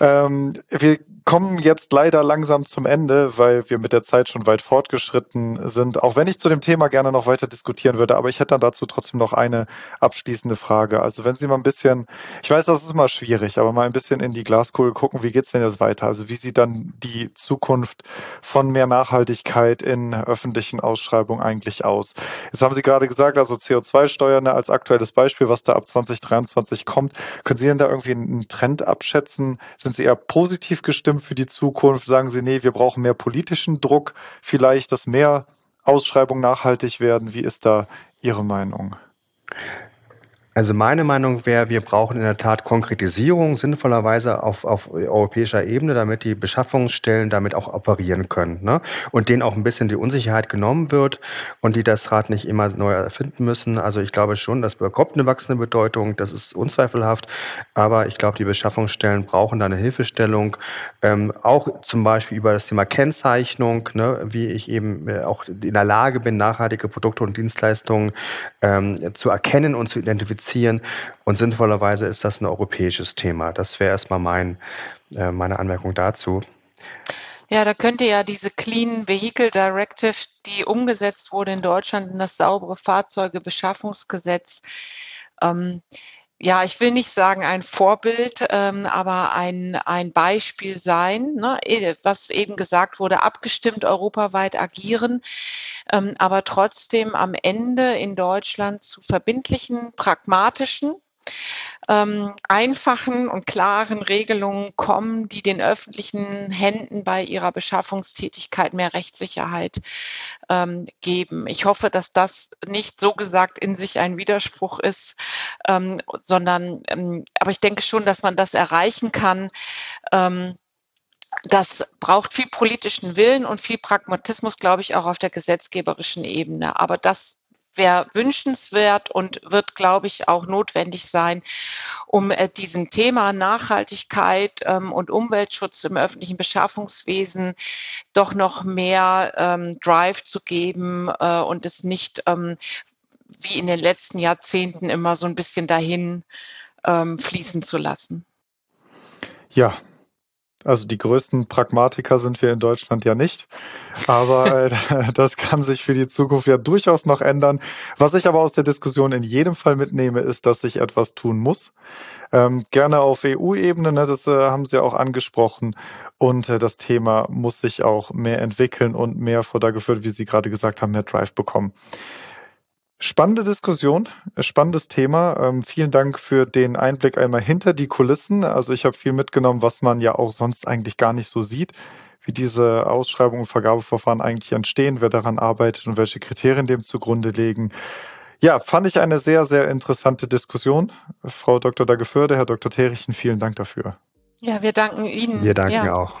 Ähm, wir kommen jetzt leider langsam zum Ende, weil wir mit der Zeit schon weit fortgeschritten sind. Auch wenn ich zu dem Thema gerne noch weiter diskutieren würde, aber ich hätte dann dazu trotzdem noch eine abschließende Frage. Also wenn Sie mal ein bisschen, ich weiß, das ist immer schwierig, aber mal ein bisschen in die Glaskugel gucken, wie geht's denn jetzt weiter? Also wie sieht dann die Zukunft von mehr Nachhaltigkeit in öffentlichen Ausschreibungen eigentlich aus? Jetzt haben Sie gerade gesagt, also CO2-Steuern ne, als aktuelles Beispiel, was da ab 2023 kommt. Können Sie denn da irgendwie einen Trend abschätzen? Sind Sie eher positiv gestimmt? Bestimmt für die Zukunft? Sagen Sie, nee, wir brauchen mehr politischen Druck, vielleicht, dass mehr Ausschreibungen nachhaltig werden? Wie ist da Ihre Meinung? Also meine Meinung wäre, wir brauchen in der Tat Konkretisierung sinnvollerweise auf, auf europäischer Ebene, damit die Beschaffungsstellen damit auch operieren können. Ne? Und denen auch ein bisschen die Unsicherheit genommen wird und die das Rad nicht immer neu erfinden müssen. Also ich glaube schon, das bekommt eine wachsende Bedeutung, das ist unzweifelhaft. Aber ich glaube, die Beschaffungsstellen brauchen da eine Hilfestellung, ähm, auch zum Beispiel über das Thema Kennzeichnung, ne? wie ich eben äh, auch in der Lage bin, nachhaltige Produkte und Dienstleistungen ähm, zu erkennen und zu identifizieren identifizieren. Und sinnvollerweise ist das ein europäisches Thema. Das wäre erstmal mein, äh, meine Anmerkung dazu. Ja, da könnte ja diese Clean Vehicle Directive, die umgesetzt wurde in Deutschland in das saubere Fahrzeugebeschaffungsgesetz, ähm, ja, ich will nicht sagen ein Vorbild, ähm, aber ein, ein Beispiel sein, ne, e, was eben gesagt wurde, abgestimmt europaweit agieren, ähm, aber trotzdem am Ende in Deutschland zu verbindlichen, pragmatischen ähm, einfachen und klaren Regelungen kommen, die den öffentlichen Händen bei ihrer Beschaffungstätigkeit mehr Rechtssicherheit ähm, geben. Ich hoffe, dass das nicht so gesagt in sich ein Widerspruch ist, ähm, sondern, ähm, aber ich denke schon, dass man das erreichen kann. Ähm, das braucht viel politischen Willen und viel Pragmatismus, glaube ich, auch auf der gesetzgeberischen Ebene. Aber das wäre wünschenswert und wird, glaube ich, auch notwendig sein, um äh, diesem Thema Nachhaltigkeit ähm, und Umweltschutz im öffentlichen Beschaffungswesen doch noch mehr ähm, Drive zu geben äh, und es nicht ähm, wie in den letzten Jahrzehnten immer so ein bisschen dahin ähm, fließen zu lassen. Ja, also die größten Pragmatiker sind wir in Deutschland ja nicht. Aber äh, *laughs* das kann sich für die Zukunft ja durchaus noch ändern. Was ich aber aus der Diskussion in jedem Fall mitnehme, ist, dass sich etwas tun muss. Ähm, gerne auf EU-Ebene, ne, das äh, haben Sie auch angesprochen. Und äh, das Thema muss sich auch mehr entwickeln und mehr vor da geführt, wie Sie gerade gesagt haben, mehr Drive bekommen. Spannende Diskussion, spannendes Thema. Ähm, vielen Dank für den Einblick einmal hinter die Kulissen. Also ich habe viel mitgenommen, was man ja auch sonst eigentlich gar nicht so sieht, wie diese Ausschreibungen und Vergabeverfahren eigentlich entstehen, wer daran arbeitet und welche Kriterien dem zugrunde legen. Ja, fand ich eine sehr, sehr interessante Diskussion. Frau Dr. Dageförde, Herr Dr. Terichen, vielen Dank dafür. Ja, wir danken Ihnen. Wir danken ja. auch.